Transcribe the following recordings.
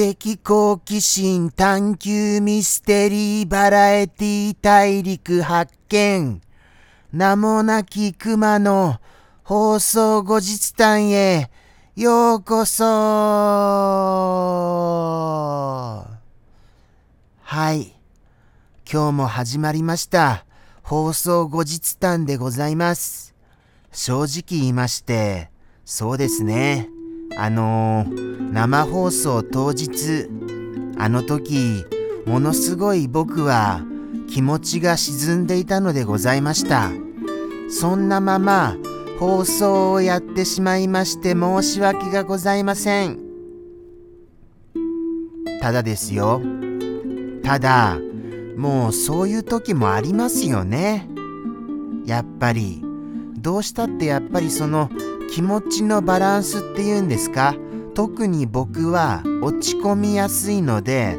的好奇心探求ミステリーバラエティ大陸発見。名もなき熊の放送後日談へ。ようこそ。はい。今日も始まりました。放送後日談でございます。正直言いましてそうですね。あのー、生放送当日あの時ものすごい僕は気持ちが沈んでいたのでございました。そんなまま放送をやってしまいまして申し訳がございません。ただですよ。ただもうそういう時もありますよね。やっぱり。どうしたってやっぱりその気持ちのバランスっていうんですか？特に僕は落ち込みやすいので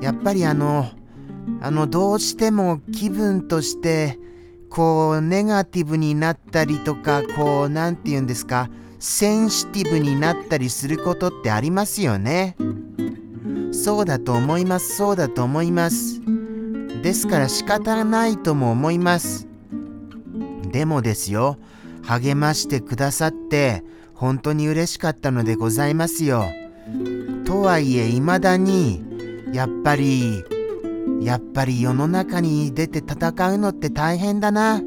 やっぱりあのあのどうしても気分としてこうネガティブになったりとかこう何て言うんですか？センシティブになったりすることってありますよね。そうだと思いますそうだと思います。ですから仕方ないとも思います。でもですよ励ましてくださって本当に嬉しかったのでございますよ。とはいえ未だにやっぱりやっぱり世の中に出て戦うのって大変だなっ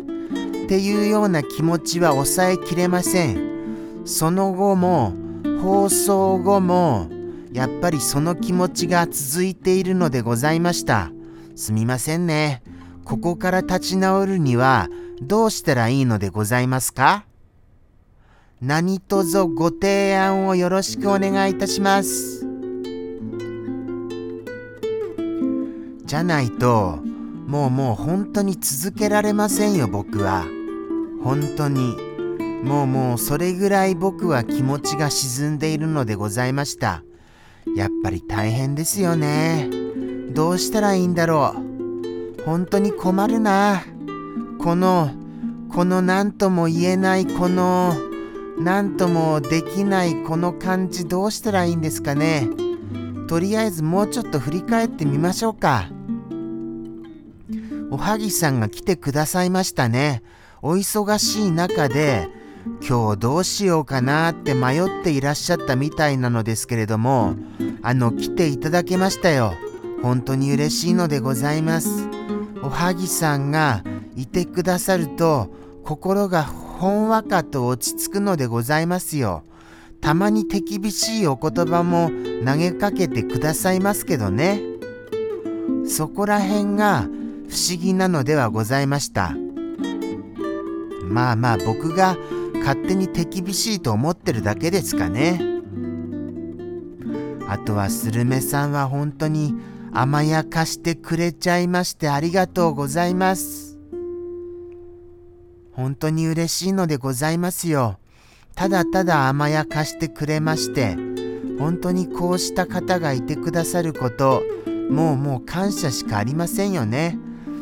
ていうような気持ちは抑えきれません。その後も放送後もやっぱりその気持ちが続いているのでございました。すみませんね。ここから立ち直るにはどうしたらいいのでございますか？何卒ご提案をよろしくお願いいたします。じゃないと、もうもう本当に続けられませんよ、僕は。本当に。もうもうそれぐらい僕は気持ちが沈んでいるのでございました。やっぱり大変ですよね。どうしたらいいんだろう。本当に困るな。この、この何とも言えないこの、何ともできないこの感じどうしたらいいんですかね。とりあえずもうちょっと振り返ってみましょうか。おはぎさんが来てくださいましたね。お忙しい中で、今日どうしようかなって迷っていらっしゃったみたいなのですけれども、あの、来ていただけましたよ。本当に嬉しいのでございます。おはぎさんがいてくださると心がほんわかと落ち着くのでございますよ。たまに手厳しいお言葉も投げかけてくださいますけどね。そこら辺が不思議なのではございました。まあまあ僕が勝手に手厳しいと思ってるだけですかね。あとはスルメさんは本当に甘やかしてくれちゃいましてありがとうございます。本当に嬉しいのでございますよ。ただただ甘やかしてくれまして、本当にこうした方がいてくださること、もうもう感謝しかありませんよね。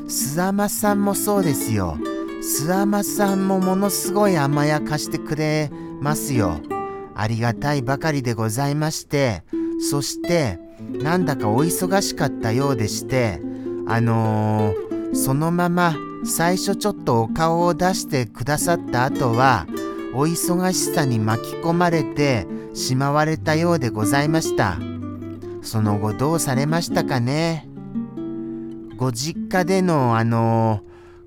須山さんもそうですよ。須山さんもものすごい甘やかしてくれますよ。ありがたいばかりでございまして、そして、なんだかお忙しかったようでしてあのー、そのまま最初ちょっとお顔を出してくださった後はお忙しさに巻き込まれてしまわれたようでございました。その後どうされましたかね？ご実家でのあの、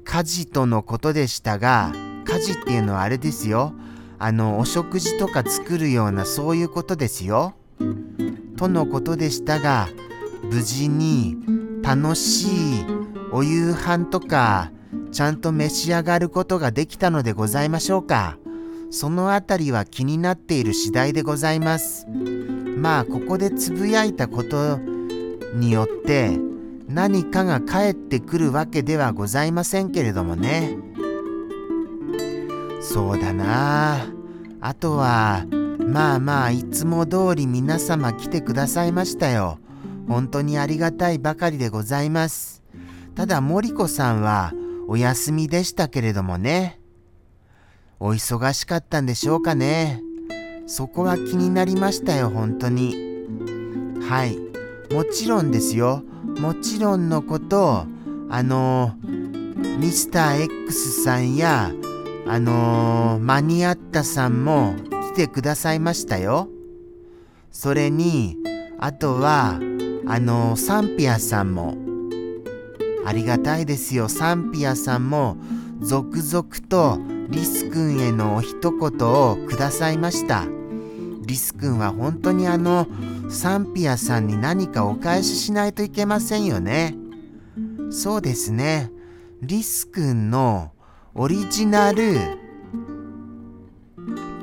家事とのことでしたが家事っていうのはあれですよ。あのお食事とか作るようなそういうことですよ。とのことでしたが無事に楽しいお夕飯とかちゃんと召し上がることができたのでございましょうかそのあたりは気になっている次第でございますまあここでつぶやいたことによって何かが返ってくるわけではございませんけれどもねそうだなあとはまあまあいつも通り皆様来てくださいましたよ。本当にありがたいばかりでございます。ただ森子さんはお休みでしたけれどもね。お忙しかったんでしょうかね。そこは気になりましたよ、本当に。はい。もちろんですよ。もちろんのこと、あのミスター X さんや、あのマニアッタさんも来てくださいましたよ。それに、あとは、あのサンピアさんも、ありがたいですよ。サンピアさんも、続々とリス君へのお一言をくださいました。リス君は本当にあの、サンピアさんに何かお返ししないといけませんよね。そうですね。リス君のオリジナル、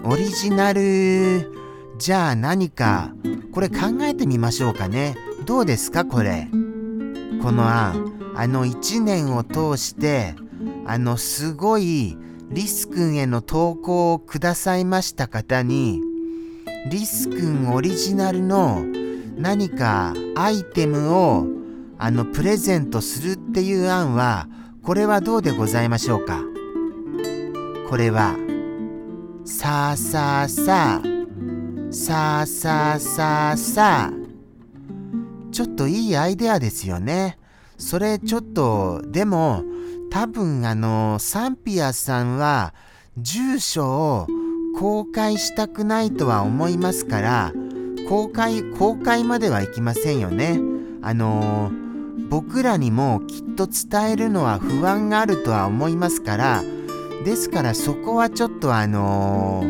オリジナル、じゃあ何か、これ考えてみましょうかね。どうですかこれ。この案。あの1年を通して、あのすごいリス君への投稿をくださいました方に、リス君オリジナルの何かアイテムをあのプレゼントするっていう案はこれはどうでございましょうか？これはさあさあさあさあさあさあさあ。ちょっといいアイデアですよね。それちょっとでも多分あのサンピアさんは住所を公開したくないとは思いますから公開公開まではいきませんよね。あの僕らにもきっと伝えるのは不安があるとは思いますからですからそこはちょっとあの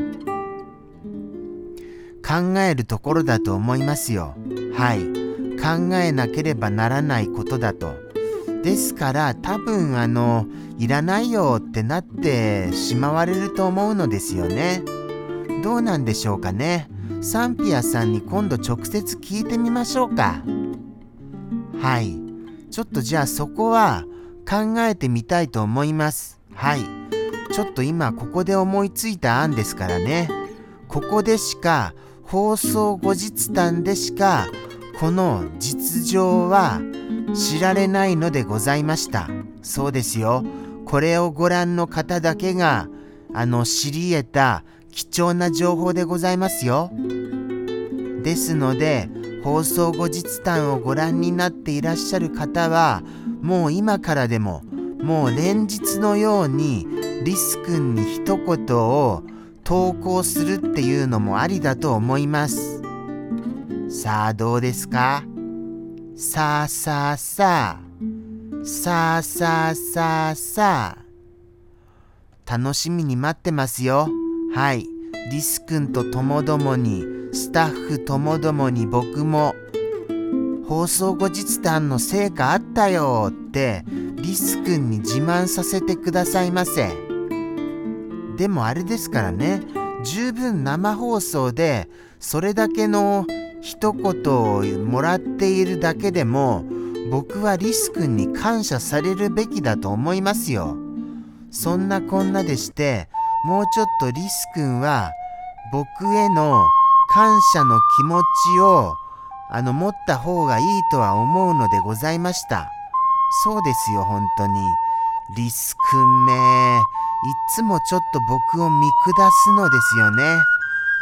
考えるところだと思いますよ。はい考えなければならないことだと。ですから多分あのいらないよってなってしまわれると思うのですよね。どうなんでしょうかね。サンピアさんに今度直接聞いてみましょうか。はい。ちょっとじゃあそこは考えてみたいと思います。はい。ちょっと今ここで思いついた案ですからね。ここでしか放送後日談でしかこの実情は知られないのでございました。そうですよ。これをご覧の方だけがあの知り得た貴重な情報でございますよ。ですので放送後日談をご覧になっていらっしゃる方はもう今からでももう連日のようにリス君に一言を投稿するっていうのもありだと思います。さあどうですか？さあさあさあ。さあさあさあさあ。楽しみに待ってますよ。はい。リス君とともどもにスタッフともどもに僕も。放送後日談の成果あったよ。ってリス君に自慢させてくださいませ。でもあれですからね。十分生放送でそれだけの一言をもらっているだけでも僕はリス君に感謝されるべきだと思いますよ。そんなこんなでしてもうちょっとリス君は僕への感謝の気持ちをあの持った方がいいとは思うのでございました。そうですよ本当に。リス君め。いつもちょっと僕を見下すのですよね。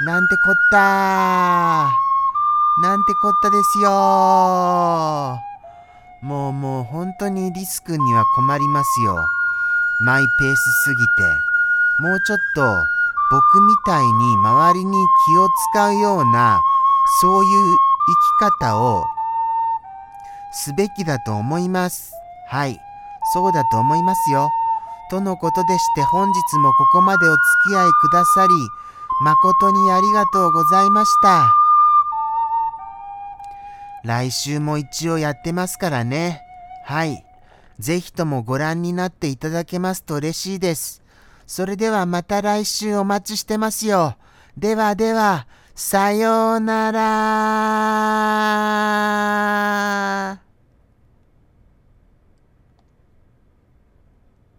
なんてこったー。なんてこったですよ。もうもう本当にリス君には困りますよ。マイペースすぎて。もうちょっと僕みたいに周りに気を使うようなそういう生き方をすべきだと思います。はい。そうだと思いますよ。とのことでして本日もここまでお付き合いくださり誠にありがとうございました。来週も一応やってますからね。はい。ぜひともご覧になっていただけますと嬉しいです。それではまた来週お待ちしてますよ。ではでは、さようなら。